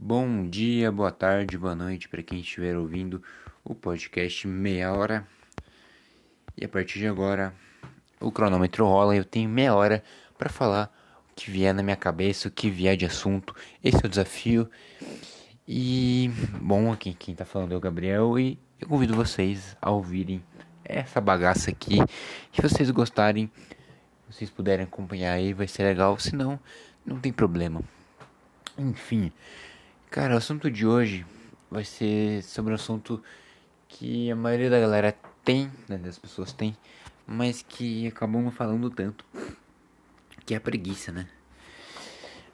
Bom dia, boa tarde, boa noite para quem estiver ouvindo o podcast Meia Hora. E a partir de agora, o cronômetro rola e eu tenho meia hora para falar o que vier na minha cabeça, o que vier de assunto. Esse é o desafio. E, bom, aqui quem tá falando é o Gabriel e eu convido vocês a ouvirem essa bagaça aqui. Se vocês gostarem, vocês puderem acompanhar aí, vai ser legal. Se não, não tem problema. Enfim, cara, o assunto de hoje vai ser sobre um assunto que a maioria da galera tem, né, das pessoas tem, mas que acabam não falando tanto, que é a preguiça, né?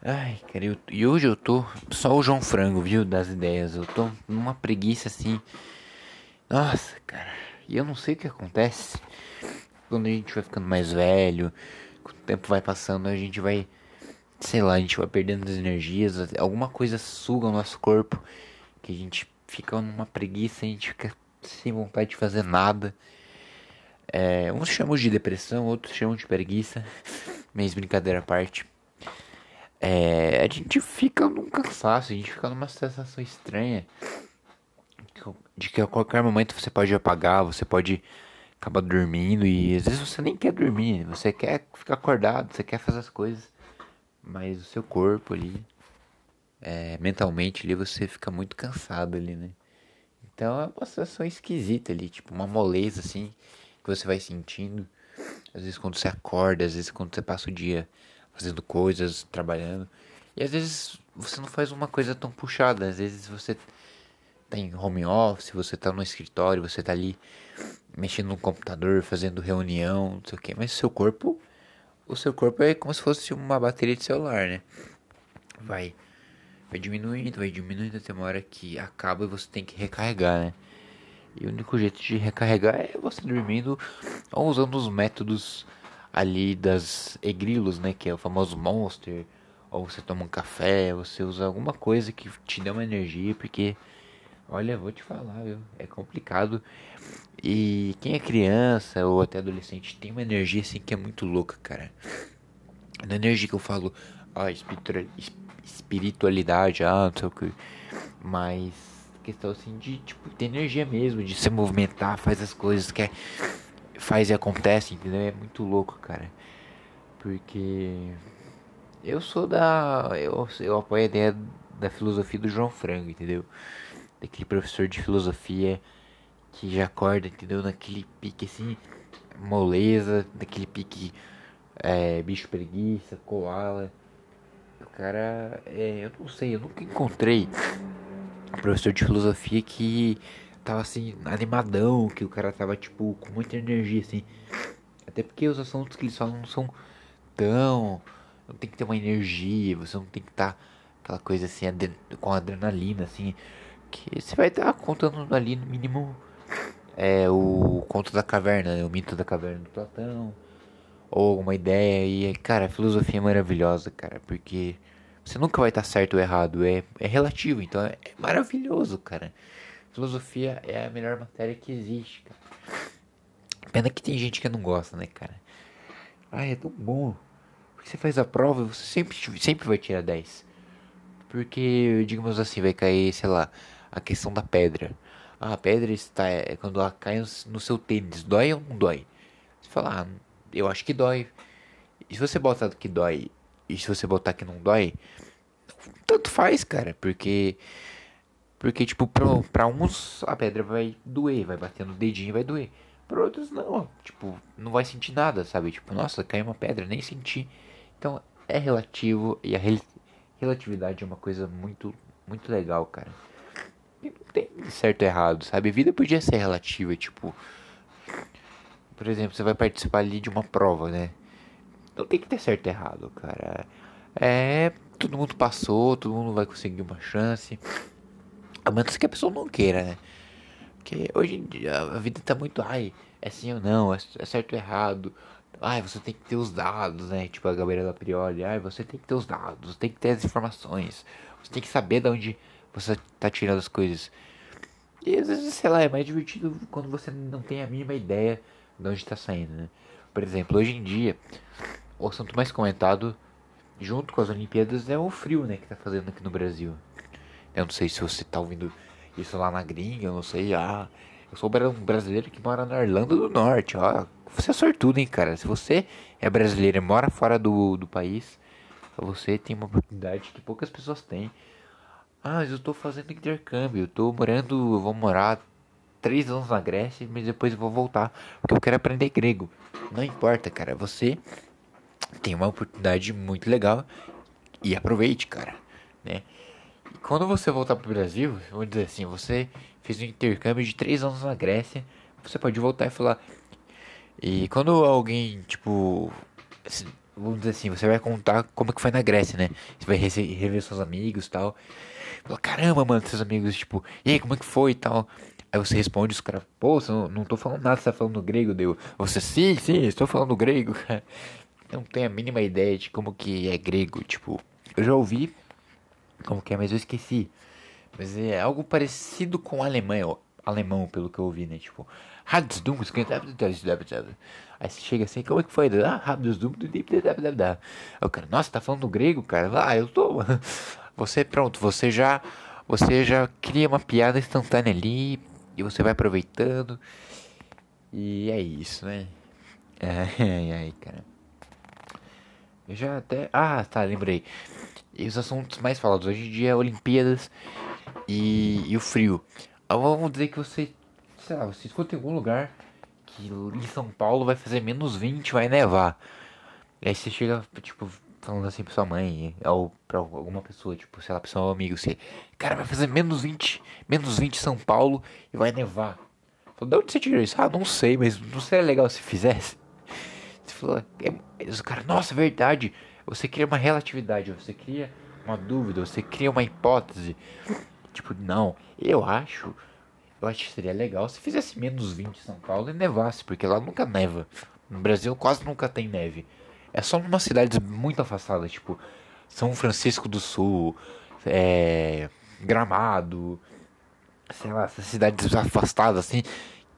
Ai, cara, eu, e hoje eu tô só o João Frango, viu, das ideias. Eu tô numa preguiça assim. Nossa, cara, e eu não sei o que acontece quando a gente vai ficando mais velho, quando o tempo vai passando, a gente vai sei lá, a gente vai perdendo as energias, alguma coisa suga o nosso corpo, que a gente fica numa preguiça, a gente fica sem vontade de fazer nada. É, uns chamam de depressão, outros chamam de preguiça, mas brincadeira à parte. É, a gente fica num cansaço, a gente fica numa sensação estranha de que a qualquer momento você pode apagar, você pode acabar dormindo e às vezes você nem quer dormir, você quer ficar acordado, você quer fazer as coisas mas o seu corpo ali, é, mentalmente ali, você fica muito cansado ali, né? Então é uma sensação esquisita ali, tipo uma moleza assim, que você vai sentindo. Às vezes quando você acorda, às vezes quando você passa o dia fazendo coisas, trabalhando. E às vezes você não faz uma coisa tão puxada, às vezes você tá em home office, você tá no escritório, você tá ali mexendo no computador, fazendo reunião, não sei o que, mas seu corpo o seu corpo é como se fosse uma bateria de celular, né? Vai, vai diminuindo, vai diminuindo até uma hora que acaba e você tem que recarregar, né? E o único jeito de recarregar é você dormindo ou usando os métodos ali das egrilos, né? Que é o famoso Monster. Ou você toma um café, você usa alguma coisa que te dê uma energia, porque olha, vou te falar, viu? É complicado. E quem é criança ou até adolescente tem uma energia assim que é muito louca, cara. Na energia que eu falo, ah, espiritualidade, ah, não sei o que. Mas questão assim de tipo ter energia mesmo, de se movimentar, faz as coisas que faz e acontece, entendeu? É muito louco, cara. Porque eu sou da. Eu, eu apoio a ideia da filosofia do João Frango, entendeu? Daquele professor de filosofia que já acorda, entendeu? Naquele pique assim, moleza, daquele pique é, bicho preguiça, koala. O cara, é, eu não sei, eu nunca encontrei um professor de filosofia que tava assim, animadão, que o cara tava tipo com muita energia assim. Até porque os assuntos que eles falam não são tão. Não tem que ter uma energia, você não tem que estar tá aquela coisa assim, com adrenalina, assim. Você vai estar contando ali no mínimo é o conto da caverna, né? o mito da caverna do Platão, ou alguma ideia. E, cara, a filosofia é maravilhosa, cara, porque você nunca vai estar certo ou errado, é, é relativo, então é, é maravilhoso, cara. Filosofia é a melhor matéria que existe, cara. Pena que tem gente que não gosta, né, cara? Ai, é tão bom. Porque você faz a prova e você sempre, sempre vai tirar 10. Porque, digamos assim, vai cair, sei lá, a questão da pedra. Ah, a pedra está é, quando ela cai no seu tênis, dói ou não dói? Você fala, ah, eu acho que dói. E se você botar que dói e se você botar que não dói, tanto faz, cara, porque porque tipo para uns a pedra vai doer, vai bater no dedinho, vai doer. Para outros não, tipo, não vai sentir nada, sabe? Tipo, nossa, caiu uma pedra, nem senti. Então, é relativo e a relatividade é uma coisa muito muito legal, cara não tem certo e errado, sabe? Vida podia ser relativa, tipo. Por exemplo, você vai participar ali de uma prova, né? Não tem que ter certo e errado, cara. É. Todo mundo passou, todo mundo vai conseguir uma chance. A menos que a pessoa não queira, né? Porque hoje em dia a vida tá muito. Ai, é sim ou não, é, é certo ou errado. Ai, você tem que ter os dados, né? Tipo a Gabriela Prioli. Ai, você tem que ter os dados, tem que ter as informações. Você tem que saber de onde você tá tirando as coisas. E às vezes, sei lá, é mais divertido quando você não tem a mínima ideia de onde está saindo, né? Por exemplo, hoje em dia, o assunto mais comentado, junto com as Olimpíadas, é o frio, né, que tá fazendo aqui no Brasil. Eu não sei se você tá ouvindo isso lá na gringa, eu não sei. Ah, eu sou um brasileiro que mora na Irlanda do Norte, ó. Você é sortudo, hein, cara. Se você é brasileiro e mora fora do, do país, você tem uma oportunidade que poucas pessoas têm. Ah, eu tô fazendo intercâmbio, eu tô morando, eu vou morar três anos na Grécia, mas depois eu vou voltar, porque eu quero aprender grego. Não importa, cara, você tem uma oportunidade muito legal e aproveite, cara, né? Quando você voltar pro Brasil, vamos dizer assim, você fez um intercâmbio de três anos na Grécia, você pode voltar e falar. E quando alguém, tipo, vamos dizer assim, você vai contar como que foi na Grécia, né? Você vai rever seus amigos e tal. Fala, caramba, mano, seus amigos, tipo, e aí, como é que foi e tal? Aí você responde, os caras, pô, não, não tô falando nada, você tá falando grego, deu. Você, sim, sim, estou falando grego, cara. Não tenho a mínima ideia de como que é grego, tipo, eu já ouvi como que é, mas eu esqueci. Mas é algo parecido com alemão, alemão, pelo que eu ouvi, né? Tipo, Aí você chega assim, como é que foi? Ah, Aí o cara, nossa, tá falando grego, cara? Ah, eu tô. Você, pronto, você já. Você já cria uma piada instantânea ali e você vai aproveitando. E é isso, né? Ai, ai, cara. Eu já até. Ah, tá, lembrei. E os assuntos mais falados hoje em dia é Olimpíadas e, e o frio. Vamos dizer que você. Sei lá, você escuta em algum lugar que em São Paulo vai fazer menos 20, vai nevar. E aí você chega, tipo, falando assim pra sua mãe, ou pra alguma pessoa, tipo, sei lá, pra seu amigo, você, cara, vai fazer menos 20, menos 20 em São Paulo e vai nevar. Falou, de onde você tirou isso? Ah, não sei, mas não seria legal se fizesse? Você falou, é, o cara, nossa, verdade. Você cria uma relatividade, você cria uma dúvida, você cria uma hipótese. Tipo, não, eu acho, eu acho que seria legal se fizesse menos 20 em São Paulo e nevasse, porque lá nunca neva. No Brasil quase nunca tem neve. É só numa cidades muito afastadas, tipo São Francisco do Sul, é, Gramado, sei lá, essas cidades afastadas assim,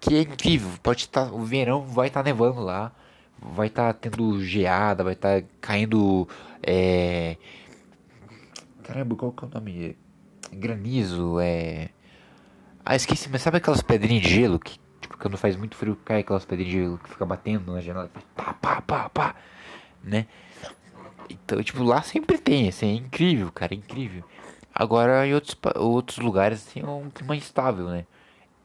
que é incrível. Pode estar, tá, o verão vai estar tá nevando lá, vai estar tá tendo geada, vai estar caindo, é, caramba, qual que é o nome? Granizo, é, ah, esqueci, mas sabe aquelas pedrinhas de gelo que tipo, quando faz muito frio cai aquelas pedrinhas de gelo que fica batendo na janela, pá, pá, pá, pá né? Então, tipo, lá sempre tem, assim, é incrível, cara, é incrível. Agora, em outros, outros lugares, assim, é um clima instável, né?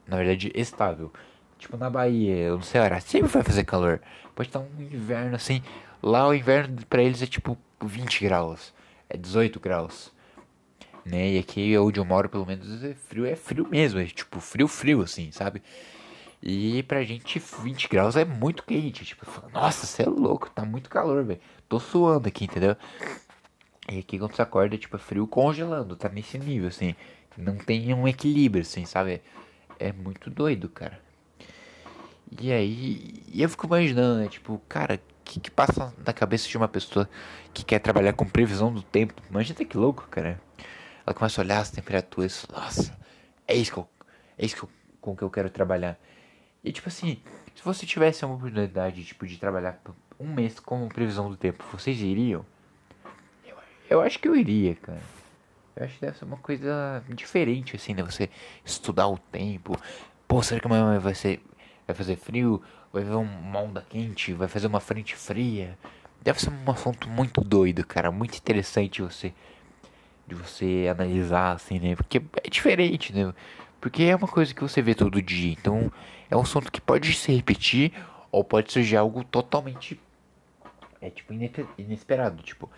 Na verdade, estável. Tipo, na Bahia, no Ceará, sempre vai fazer calor. Pode estar um inverno, assim, lá o inverno pra eles é, tipo, 20 graus. É 18 graus. Né? E aqui onde eu moro, pelo menos, é frio, é frio mesmo. É, tipo, frio, frio, assim, sabe? E pra gente 20 graus é muito quente. Tipo, nossa, você é louco, tá muito calor, velho. Tô suando aqui, entendeu? E aqui quando você acorda, tipo, é frio congelando, tá nesse nível, assim. Não tem um equilíbrio, assim, sabe? É muito doido, cara. E aí, eu fico imaginando, né? Tipo, cara, o que, que passa na cabeça de uma pessoa que quer trabalhar com previsão do tempo? Imagina que louco, cara. Ela começa a olhar as temperaturas, nossa, é isso que eu, é isso que eu, com que eu quero trabalhar. E tipo assim, se você tivesse uma oportunidade tipo, de trabalhar um mês como previsão do tempo, vocês iriam? Eu, eu acho que eu iria, cara. Eu acho que deve ser uma coisa diferente, assim, né? Você estudar o tempo. Pô, será que amanhã vai ser. Vai fazer frio? Vai ver uma onda quente? Vai fazer uma frente fria? Deve ser um assunto muito doido, cara. Muito interessante você. De você analisar, assim, né? Porque é diferente, né? Porque é uma coisa que você vê todo dia. Então é um assunto que pode se repetir ou pode surgir algo totalmente é tipo inesperado, tipo,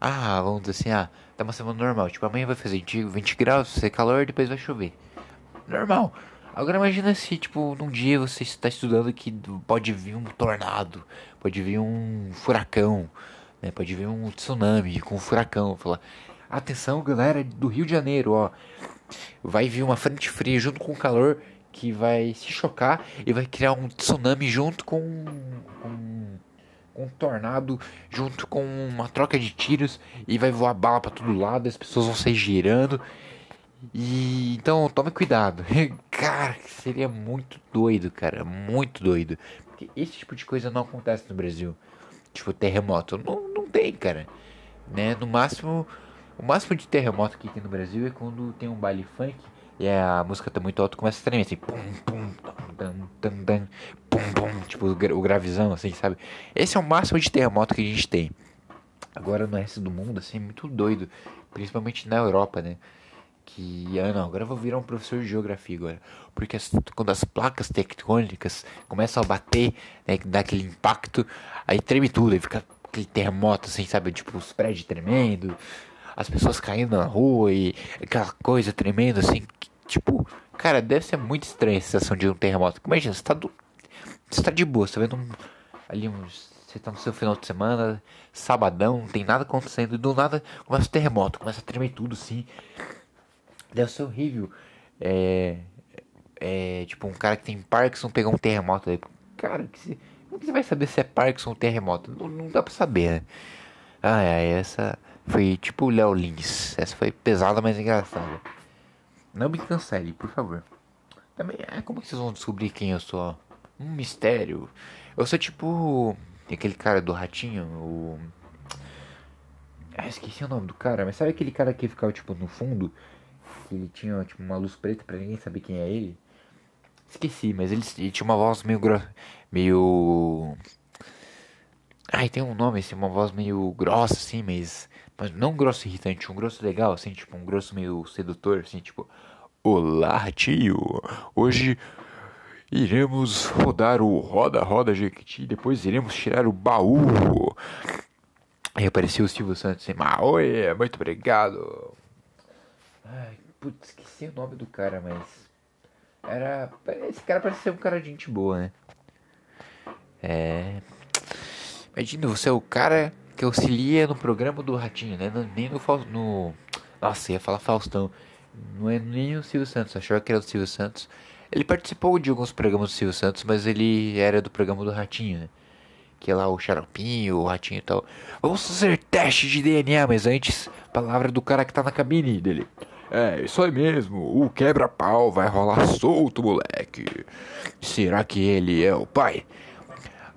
ah, vamos dizer assim, ah, tá uma semana normal, tipo, amanhã vai fazer 20 graus, vai ser calor, depois vai chover. Normal. Agora imagina se, tipo, num dia você está estudando que pode vir um tornado, pode vir um furacão, né? Pode vir um tsunami com um furacão, falar, atenção, galera do Rio de Janeiro, ó, vai vir uma frente fria junto com o calor que vai se chocar e vai criar um tsunami junto com um, um tornado, junto com uma troca de tiros e vai voar bala para todo lado, as pessoas vão sair girando. E então tome cuidado. cara, seria muito doido, cara, muito doido. Porque esse tipo de coisa não acontece no Brasil. Tipo terremoto, não, não tem, cara. Né? No máximo O máximo de terremoto que tem no Brasil é quando tem um baile funk e a música tá muito alta começa a tremer assim. Pum, pum, tam, tam, tam, pum, pum, tipo o gravizão, assim, sabe? Esse é o máximo de terremoto que a gente tem. Agora no resto do mundo, assim, é muito doido. Principalmente na Europa, né? que ah não, agora eu vou virar um professor de geografia agora, porque as, quando as placas tectônicas começam a bater, né, dá aquele impacto, aí treme tudo, aí fica aquele terremoto assim, sabe, tipo os prédios tremendo, as pessoas caindo na rua e aquela coisa tremendo assim, que, tipo, cara, deve ser muito estranha a sensação de um terremoto. Imagina, você tá do, você tá de boa, você tá vendo um, ali uns você tá no seu final de semana, sabadão, não tem nada acontecendo, e do nada começa o terremoto, começa a tremer tudo assim. Deve ser horrível. É, é, tipo, um cara que tem Parkinson pegar um terremoto. Cara, que se, como que você vai saber se é Parkinson ou terremoto? Não, não dá pra saber, né? Ah, é, essa foi tipo o Léo Lins. Essa foi pesada, mas engraçada. Não me cancele, por favor. Também, é, como vocês vão descobrir quem eu sou? Um mistério. Eu sou tipo aquele cara do ratinho, o. Ah, esqueci o nome do cara, mas sabe aquele cara que ficava tipo no fundo? que ele tinha tipo, uma luz preta para ninguém saber quem é ele. Esqueci, mas ele, ele tinha uma voz meio. Meio. Ai, tem um nome assim, uma voz meio grossa assim, mas. Mas não grosso irritante, um grosso legal, assim, tipo, um grosso meio sedutor, assim, tipo. Olá, tio! Hoje iremos rodar o Roda Roda Jequiti, depois iremos tirar o baú. Aí apareceu o Silvio Santos assim, ah, oi, muito obrigado. Ai, Putz, esqueci o nome do cara, mas. Era. Esse cara parece ser um cara de gente boa, né? É. Imagina, você é o cara que auxilia no programa do Ratinho, né? Nem no. no... Nossa, ia falar Faustão. Não é nem o Silvio Santos, achou que era o Silvio Santos. Ele participou de alguns programas do Silvio Santos, mas ele era do programa do Ratinho, né? Que é lá o Xaropinho, o Ratinho e tal. Vamos fazer teste de DNA, mas antes, palavra do cara que tá na cabine dele. É, isso aí mesmo. O quebra-pau vai rolar solto, moleque. Será que ele é o pai?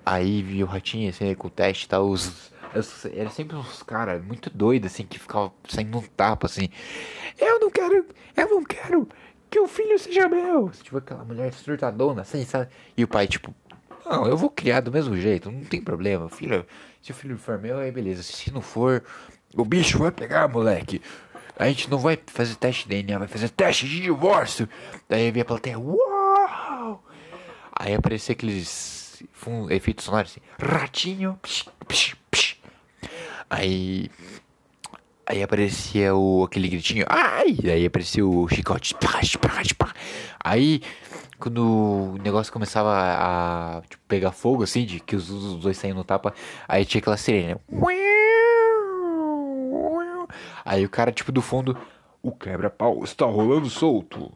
Aí viu o ratinho assim com o teste e tá, tal. Os, era sempre uns caras muito doidos assim que ficavam saindo um tapa assim. Eu não quero, eu não quero que o filho seja meu. Tipo aquela mulher surtadona assim, sabe? E o pai, tipo, não, eu vou criar do mesmo jeito, não tem problema. Filho, se o filho for meu, aí beleza. Se não for, o bicho vai pegar, moleque a gente não vai fazer teste de DNA, vai fazer teste de divórcio. Daí vem a plateia, uau! Aí aparecia aqueles efeitos sonoros assim, ratinho, psh, psh. Aí. Aí aparecia o, aquele gritinho, ai! Aí aparecia o chicote. Aí, quando o negócio começava a, tipo, pegar fogo, assim, de que os, os dois saíam no tapa, aí tinha aquela sirene, Aí o cara, tipo, do fundo, o quebra-pau está rolando solto.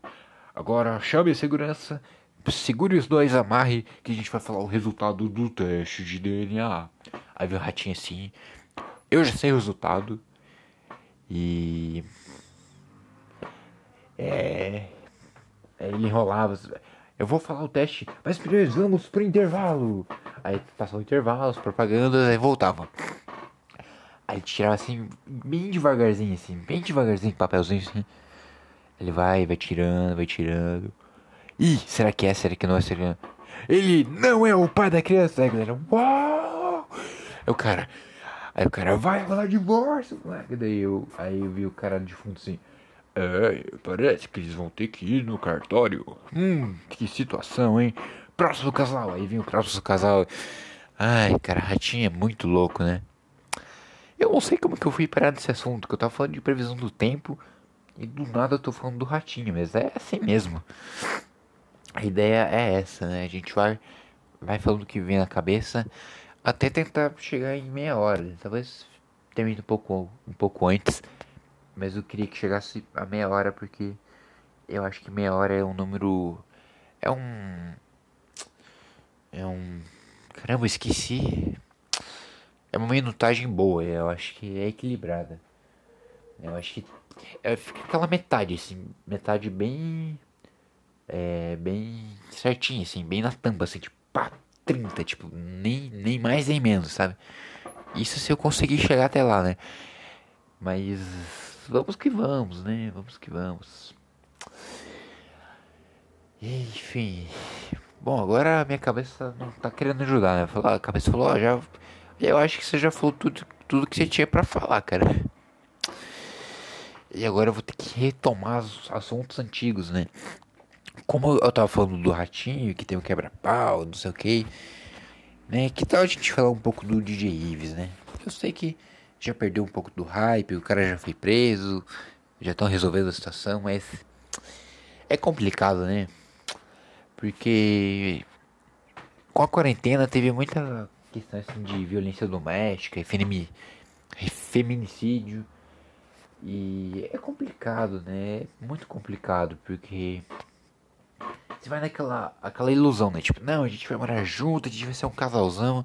Agora chame a segurança, segure os dois, amarre, que a gente vai falar o resultado do teste de DNA. Aí vem o ratinho assim, eu já sei o resultado. E. É. Ele enrolava. Eu vou falar o teste, mas primeiro vamos pro intervalo. Aí passou o intervalo, as propagandas, aí voltava. Aí tirava assim, bem devagarzinho, assim, bem devagarzinho, papelzinho assim. Ele vai, vai tirando, vai tirando. Ih, será que é? Será que não é? Será que Ele não é o pai da criança. A galera, uau! Aí o cara, aí o cara, vai rolar divórcio, moleque. Daí eu, aí eu vi o cara de fundo assim. É, parece que eles vão ter que ir no cartório. Hum, que situação, hein? Próximo casal. Aí vem o próximo casal. Ai, cara, ratinho é muito louco, né? Eu não sei como que eu fui parar nesse assunto, que eu tava falando de previsão do tempo e do nada eu tô falando do ratinho, mas é assim mesmo. A ideia é essa, né? A gente vai, vai falando o que vem na cabeça até tentar chegar em meia hora. Talvez termine um pouco, um pouco antes, mas eu queria que chegasse a meia hora porque eu acho que meia hora é um número. É um. É um. Caramba, eu esqueci é uma minutagem boa, eu acho que é equilibrada. Eu acho que é, fica aquela metade, assim, metade bem. É, bem certinha, assim, bem na tampa, assim, tipo, pá, 30, tipo, nem, nem mais nem menos, sabe? Isso se eu conseguir chegar até lá, né? Mas vamos que vamos, né? Vamos que vamos. Enfim. Bom, agora a minha cabeça não tá querendo ajudar, né? Falar, a cabeça falou, ó, já. Eu acho que você já falou tudo, tudo que você tinha para falar, cara. E agora eu vou ter que retomar os assuntos antigos, né? Como eu tava falando do ratinho, que tem um quebra-pau, não sei o que, né? Que tal a gente falar um pouco do DJ Ives, né? Eu sei que já perdeu um pouco do hype, o cara já foi preso, já estão resolvendo a situação, mas é complicado, né? Porque com a quarentena teve muita questão assim, de violência doméstica, feminicídio. E é complicado, né? É muito complicado, porque você vai naquela aquela ilusão, né? Tipo, não, a gente vai morar junto, a gente vai ser um casalzão.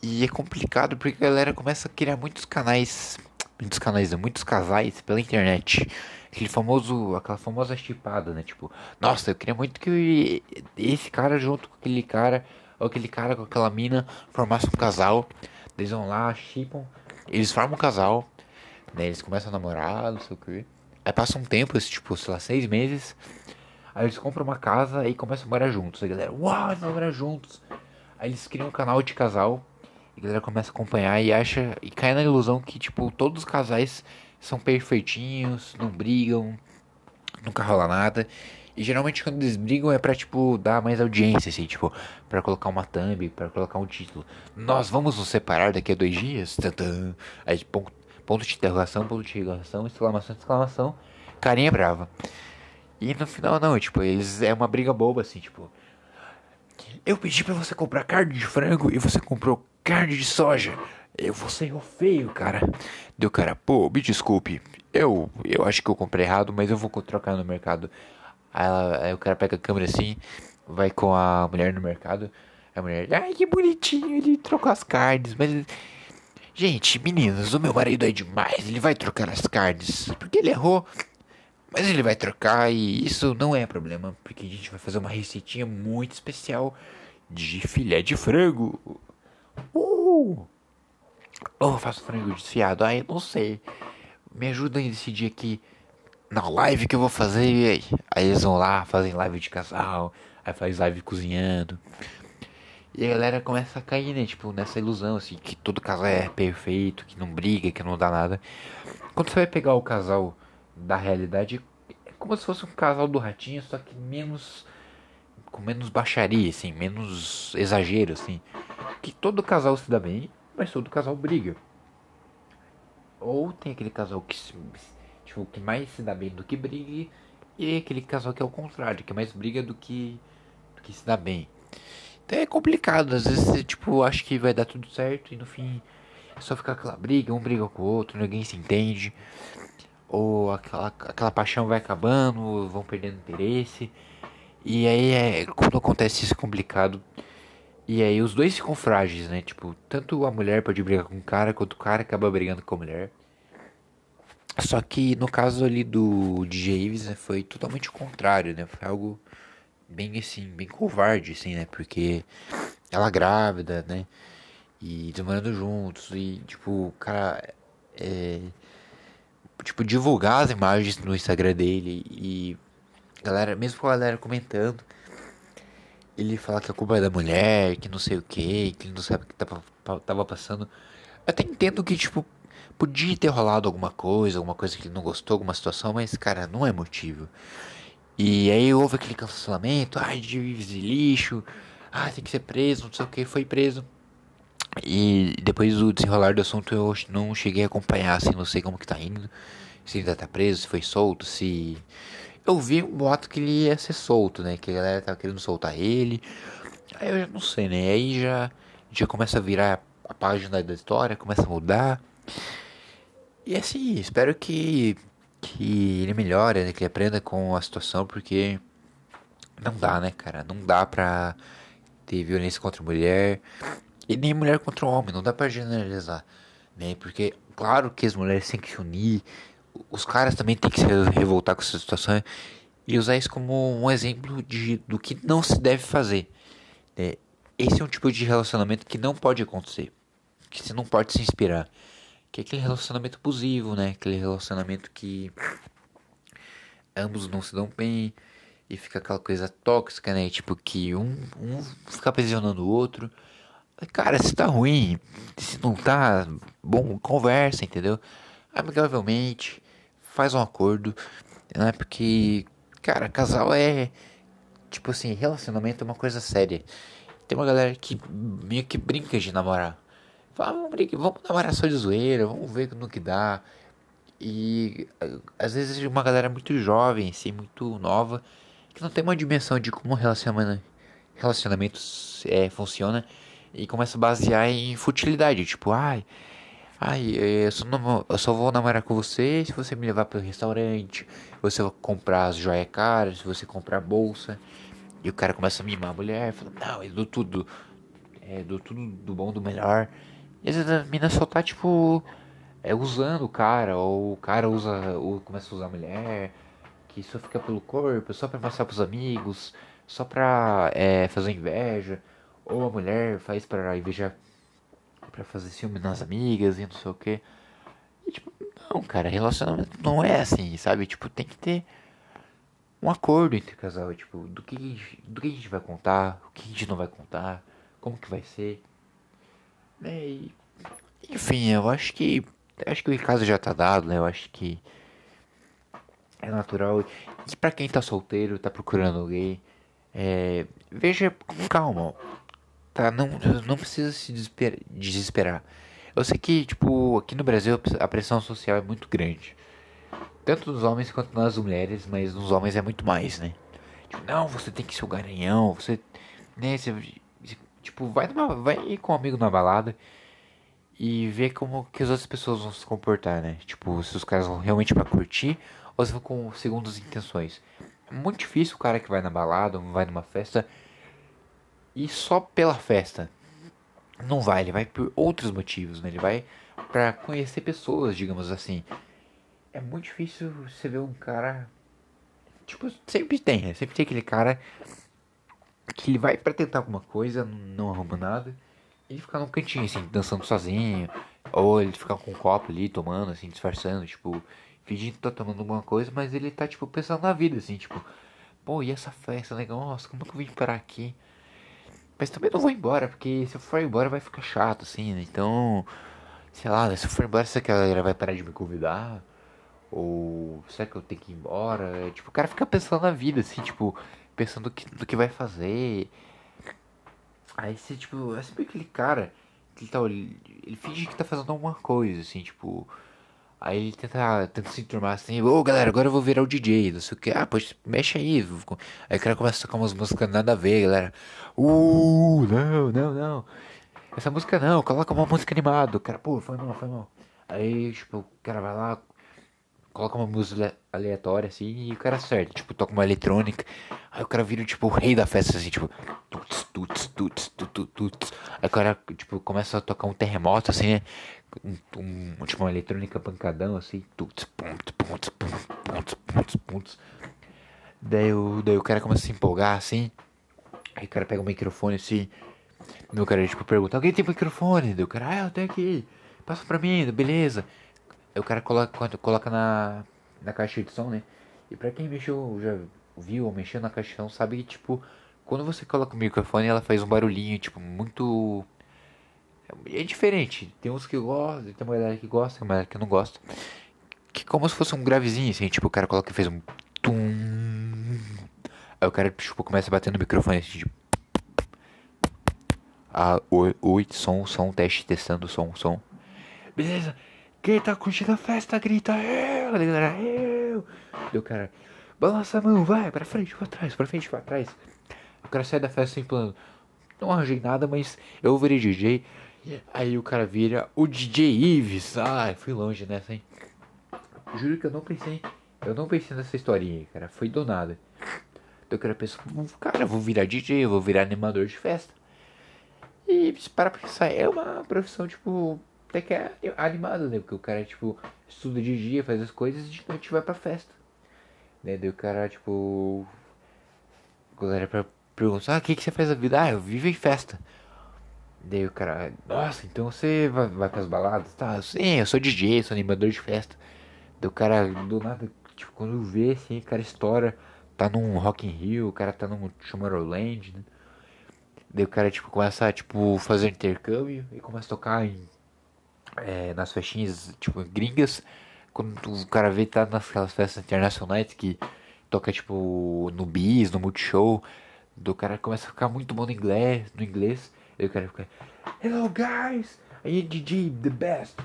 E é complicado porque a galera começa a criar muitos canais, muitos canais, muitos casais pela internet. Aquele famoso, aquela famosa chipada, né? Tipo, nossa, eu queria muito que esse cara junto com aquele cara, ou aquele cara com aquela mina, formasse um casal. Eles vão lá, chipam, eles formam um casal, né? Eles começam a namorar, não sei o que. Aí passa um tempo, esse, tipo, sei lá, seis meses. Aí eles compram uma casa e começam a morar juntos. A galera, uau, vão morar juntos. Aí eles criam um canal de casal. E a galera começa a acompanhar e acha. E cai na ilusão que, tipo, todos os casais são perfeitinhos, não brigam, nunca rola nada. E geralmente quando eles brigam é pra, tipo, dar mais audiência, assim, tipo, pra colocar uma thumb, pra colocar um título. Nós vamos nos separar daqui a dois dias? Tantã. Aí, ponto, ponto de interrogação, ponto de interrogação, exclamação, exclamação, carinha brava. E no final não, tipo, eles é uma briga boba, assim, tipo. Eu pedi pra você comprar carne de frango e você comprou carne de soja. Eu vou ser o feio, cara. Deu cara, pô, me desculpe. Eu, eu acho que eu comprei errado, mas eu vou trocar no mercado. Aí, ela, aí o cara pega a câmera assim, vai com a mulher no mercado. A mulher, ai que bonitinho, ele trocou as carnes, mas. Gente, meninas, o meu marido é demais, ele vai trocar as carnes. Porque ele errou. Mas ele vai trocar e isso não é problema, porque a gente vai fazer uma receitinha muito especial de filé de frango. Uh! Ou eu faço frango desfiado? Ai, não sei. Me ajudem a decidir aqui na live que eu vou fazer. Aí eles vão lá, fazem live de casal. Aí faz live cozinhando. E a galera começa a cair, né? Tipo, nessa ilusão, assim, que todo casal é perfeito, que não briga, que não dá nada. Quando você vai pegar o casal da realidade, é como se fosse um casal do ratinho, só que menos. com menos baixaria, assim, menos exagero, assim. Que todo casal se dá bem, mas todo casal briga. Ou tem aquele casal que, tipo, que mais se dá bem do que briga, e aquele casal que é o contrário, que mais briga do que, do que se dá bem. Então é complicado, às vezes você, tipo, acha que vai dar tudo certo e no fim é só ficar aquela briga, um briga com o outro, ninguém se entende. Ou aquela, aquela paixão vai acabando, vão perdendo interesse. E aí é quando acontece isso complicado e aí os dois ficam frágeis, né? Tipo, tanto a mulher pode brigar com o cara, quanto o cara acaba brigando com a mulher. Só que no caso ali do DJ Ives né, foi totalmente o contrário, né? Foi algo bem assim, bem covarde, assim, né? Porque ela grávida, né? E demorando juntos. E tipo, o cara. É, tipo, divulgar as imagens no Instagram dele. E galera, mesmo com a galera comentando ele fala que a culpa é da mulher, que não sei o que, que ele não sabe o que tava, tava passando. Eu até entendo que, tipo, podia ter rolado alguma coisa, alguma coisa que ele não gostou, alguma situação, mas, cara, não é motivo. E aí houve aquele cancelamento, ai, de lixo, ai, tem que ser preso, não sei o que, foi preso. E depois do desenrolar do assunto eu não cheguei a acompanhar, assim, não sei como que tá indo. Se ainda tá preso, se foi solto, se eu vi um boato que ele ia ser solto, né? Que a galera tava querendo soltar ele. Aí eu já não sei, né? Aí já, já começa a virar a página da história, começa a mudar. E assim, espero que, que ele melhore, né? Que ele aprenda com a situação, porque não dá, né, cara? Não dá pra ter violência contra a mulher e nem mulher contra o homem, não dá pra generalizar, né? Porque, claro que as mulheres têm que se unir, os caras também têm que se revoltar com essa situação e usar isso como um exemplo de, do que não se deve fazer. É, esse é um tipo de relacionamento que não pode acontecer, que você não pode se inspirar. Que é aquele relacionamento abusivo, né? Aquele relacionamento que ambos não se dão bem e fica aquela coisa tóxica, né? Tipo, que um, um fica aprisionando o outro. Cara, se tá ruim, se não tá bom, conversa, entendeu? Amigavelmente, faz um acordo, né? Porque, cara, casal é. Tipo assim, relacionamento é uma coisa séria. Tem uma galera que meio que brinca de namorar. Fala, vamos, brincar, vamos namorar só de zoeira, vamos ver no que dá. E às vezes uma galera muito jovem, assim, muito nova, que não tem uma dimensão de como relacionamento, relacionamento é, funciona e começa a basear em futilidade, tipo, ai, ai, eu só, não, eu só vou namorar com você se você me levar para o restaurante, você vai comprar as joias caras, se você comprar bolsa. E o cara começa a mimar a mulher, fala, não, eu dou tudo, é, dou tudo do bom, do melhor. E às vezes a mina só tá, tipo, é, usando o cara, ou o cara usa, ou começa a usar a mulher, que só fica pelo corpo, só pra passar pros amigos, só pra é, fazer inveja, ou a mulher faz pra invejar, pra fazer ciúme nas amigas e não sei o que. Tipo, não, cara, relacionamento não é assim, sabe? Tipo, tem que ter um acordo entre o casal, tipo, do que, do que a gente vai contar, o que a gente não vai contar, como que vai ser. Né? E, enfim, eu acho que acho que o caso já tá dado, né? Eu acho que é natural. E pra quem tá solteiro, tá procurando alguém, é, veja com calma. Tá? Não, não precisa se desesperar. Eu sei que, tipo, aqui no Brasil a pressão social é muito grande. Tanto nos homens quanto nas mulheres, mas nos homens é muito mais, né? Tipo, não, você tem que ser o garanhão, você. Né, você, tipo, vai, numa, vai com um amigo na balada e ver como que as outras pessoas vão se comportar, né? Tipo, se os caras vão realmente pra curtir ou se vão com segundas intenções. É muito difícil o cara que vai na balada, vai numa festa e só pela festa. Não vai, ele vai por outros motivos, né? Ele vai para conhecer pessoas, digamos assim. É muito difícil você ver um cara. Tipo, sempre tem, né? Sempre tem aquele cara que ele vai para tentar alguma coisa, não arruma nada ele ficar num cantinho, assim, dançando sozinho. Ou ele ficar com um copo ali, tomando, assim, disfarçando, tipo, fingindo que tá tomando alguma coisa, mas ele tá, tipo, pensando na vida, assim, tipo, pô, e essa festa, né? Nossa, como é que eu vim parar aqui? Mas também não vou embora, porque se eu for embora vai ficar chato, assim, né? Então, sei lá, se eu for embora, será que a galera vai parar de me convidar? Ou será que eu tenho que ir embora? Tipo, o cara fica pensando na vida, assim, tipo, pensando do que, do que vai fazer. Aí você, tipo, é sempre aquele cara que ele tá. Ele finge que tá fazendo alguma coisa, assim, tipo. Aí ele tenta, tenta se enturmar assim, ô oh, galera, agora eu vou virar o DJ, não sei o que, ah, pois mexe aí. Aí o cara começa a tocar umas músicas nada a ver, galera. Uh, não, não, não. Essa música não, coloca uma música animada. O cara, pô, foi mal, foi mal. Aí, tipo, o cara vai lá, coloca uma música aleatória assim e o cara acerta. Tipo, toca uma eletrônica. Aí o cara vira, tipo, o rei da festa, assim, tipo. Tuts, tuts, tuts, tuts, tuts. Aí o cara, tipo, começa a tocar um terremoto, assim, né? Um, um, tipo, uma eletrônica pancadão, assim. Tuts, pontos, pontos, pontos, pontos, pontos. Daí o, daí o cara começa a se empolgar, assim. Aí o cara pega o microfone, assim. Meu cara, tipo, pergunta: Alguém tem microfone? Daí o cara, ah, eu tenho aqui. Passa pra mim, beleza. Aí o cara coloca, coloca na, na caixa de som, né? E pra quem mexeu, já viu ou mexeu na caixa de som, sabe que, tipo, quando você coloca o microfone, ela faz um barulhinho, tipo, muito. É diferente. Tem uns que gostam, tem uma galera que gosta, tem uma galera que não gosta. Que como se fosse um gravezinho, assim, tipo, o cara coloca e fez um. Tum. Aí o cara, tipo, começa bater no microfone, assim, tipo. Ah, oi, oi, som, som, teste, testando, som, som. Beleza, quem tá curtindo a festa, grita eu, galera, eu. O cara, balança a mão, vai, pra frente, pra trás, pra frente, pra trás. O cara sai da festa sem plano. Não arranjei nada, mas eu virei DJ. Aí o cara vira o DJ Ives. Ai, fui longe nessa, hein. Juro que eu não pensei. Eu não pensei nessa historinha, cara. Foi do nada. Então o cara pensou, cara, vou virar DJ, vou virar animador de festa. E para pensar, é uma profissão, tipo, até que é animado, né? Porque o cara, tipo, estuda de dia, faz as coisas e de noite vai pra festa. Né? Daí o cara, tipo. A galera pergunta, ah, o que, que você faz da vida? Ah, eu vivo em festa. Daí o cara, nossa, então você vai, vai pras baladas? Tá, sim, eu sou DJ, sou animador de festa. Daí o cara, do nada, tipo, quando vê, assim, o cara estoura, tá num Rock in Rio, o cara tá num Tomorrowland, né? Daí o cara, tipo, começa a, tipo, fazer intercâmbio e começa a tocar em, é, nas festinhas, tipo, gringas. Quando o cara vê, tá naquelas festas internacionais que toca, tipo, no bis, no Multishow. Do cara começa a ficar muito bom no inglês, no inglês. Daí o cara fica, Hello guys, I am DJ the best.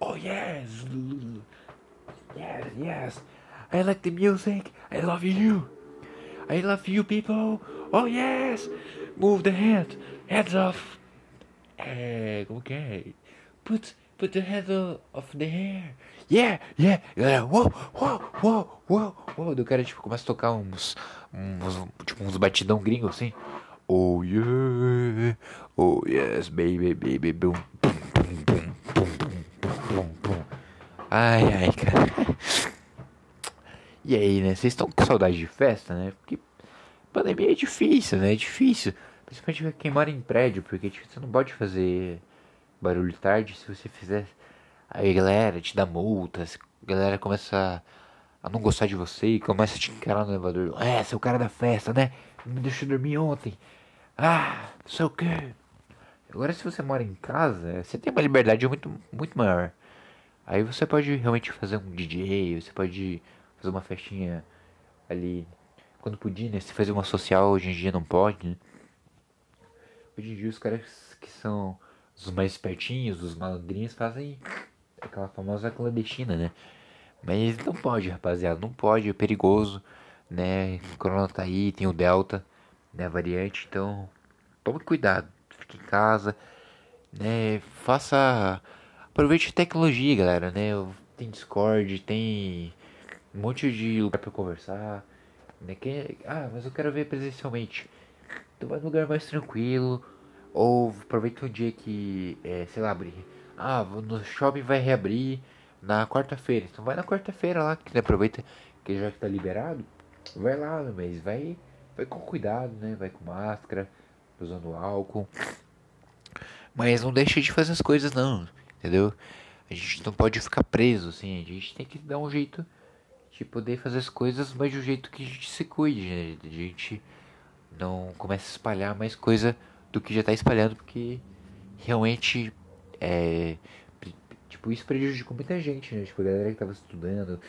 Oh yes, yes, yes. I like the music. I love you. I love you people. Oh yes. Move the hand. Hands off. É, é? Put, put the hands off the hair. Yeah, yeah. Galera, uou, uou, uou, uou, uou. Do cara, tipo, começa a tocar uns, uns, tipo, uns batidão gringo, assim. Oh yeah, oh yes, baby, baby, boom, boom, boom, boom, boom, boom, boom, Ai, ai, cara. E aí, né? Vocês estão com saudade de festa, né? Porque pandemia é difícil, né? É difícil. Principalmente quem mora em prédio, porque tipo, você não pode fazer barulho tarde. Se você fizer, aí a galera te dá multas, a galera começa a não gostar de você e começa a te encarar no elevador. É, você é cara da festa, né? Me deixou dormir ontem. Ah, não sei o que. Agora se você mora em casa, você tem uma liberdade muito, muito maior. Aí você pode realmente fazer um DJ, você pode fazer uma festinha ali. Quando podia, né? Se fazer uma social, hoje em dia não pode, né? Hoje em dia os caras que são os mais espertinhos, os malandrinhos, fazem aquela famosa clandestina, né? Mas não pode, rapaziada, não pode, é perigoso, né? O corona tá aí, tem o Delta né, variante, então tome cuidado, fique em casa, né, faça, aproveite a tecnologia, galera, né, tem Discord, tem um monte de lugar para conversar, né, que, ah, mas eu quero ver presencialmente, então vai num lugar mais tranquilo, ou aproveita um dia que, é, sei lá, abrir, ah, no shopping vai reabrir na quarta-feira, então vai na quarta-feira lá, que aproveita que já que tá liberado, vai lá, mas vai vai com cuidado, né? Vai com máscara, usando álcool. Mas não deixe de fazer as coisas não, entendeu? A gente não pode ficar preso, assim, a gente tem que dar um jeito de poder fazer as coisas, mas de um jeito que a gente se cuide, né? A gente não comece a espalhar mais coisa do que já tá espalhando, porque realmente é. Tipo, isso prejudicou muita gente, né? Tipo, a galera que tava estudando,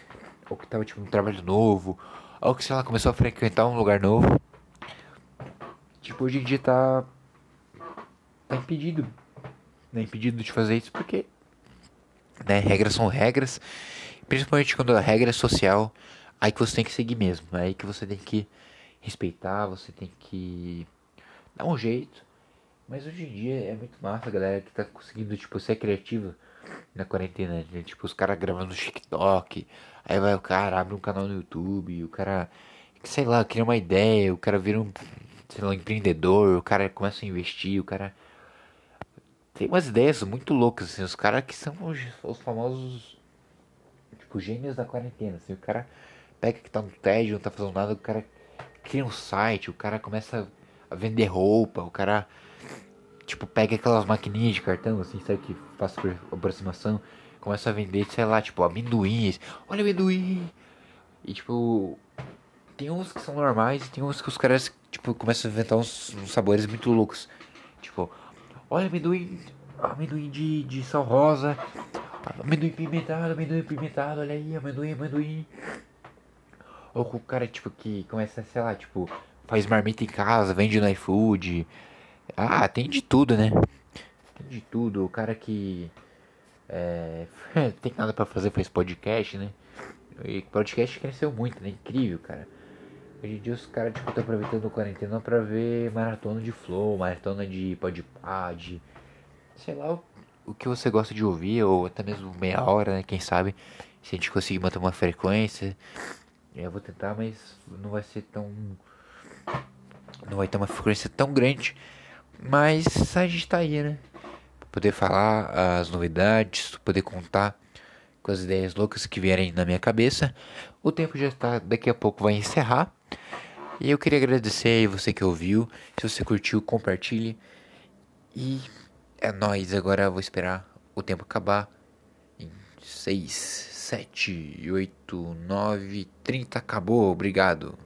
ou que tava, tipo, um trabalho novo, ou que, sei lá, começou a frequentar um lugar novo. Tipo, hoje em dia tá. Tá impedido. Né? Impedido de fazer isso porque. Né? Regras são regras. Principalmente quando a regra é social. Aí que você tem que seguir mesmo. Aí que você tem que respeitar, você tem que dar um jeito. Mas hoje em dia é muito massa a galera que tá conseguindo, tipo, ser criativa na quarentena. Né? Tipo, os caras gravando no TikTok. Aí vai o cara, abre um canal no YouTube, o cara, sei lá, cria uma ideia, o cara vira um, sei lá, um empreendedor, o cara começa a investir, o cara. Tem umas ideias muito loucas, assim, os caras que são os, os, famosos, tipo, gênios da quarentena, assim, o cara pega que tá no tédio, não tá fazendo nada, o cara cria um site, o cara começa a vender roupa, o cara tipo, pega aquelas maquininhas de cartão, assim, sabe, que faz aproximação, começa a vender, sei lá, tipo, amendoins, olha amendoim, e tipo, tem uns que são normais e tem uns que os caras, tipo, começam a inventar uns, uns sabores muito loucos, tipo, olha amendoim, amendoim de, de sal rosa, amendoim pimentado, amendoim pimentado, olha aí, amendoim, amendoim, ou o cara, tipo, que começa, sei lá, tipo, faz marmita em casa, vende no iFood, ah, tem de tudo, né? Tem de tudo. O cara que é, tem nada para fazer faz podcast, né? E podcast cresceu muito, né? Incrível, cara. Hoje em dia os caras tipo, estão aproveitando a quarentena pra ver maratona de flow, maratona de podpad, sei lá o, o que você gosta de ouvir, ou até mesmo meia hora, né? Quem sabe se a gente conseguir manter uma frequência. Eu vou tentar, mas não vai ser tão. Não vai ter uma frequência tão grande mas a gente tá aí, né? Poder falar as novidades, poder contar com as ideias loucas que vierem na minha cabeça. O tempo já está, daqui a pouco vai encerrar. E eu queria agradecer aí você que ouviu. Se você curtiu, compartilhe. E É nóis, agora eu vou esperar o tempo acabar. Em 6, 7, 8, 9, 30 acabou, obrigado.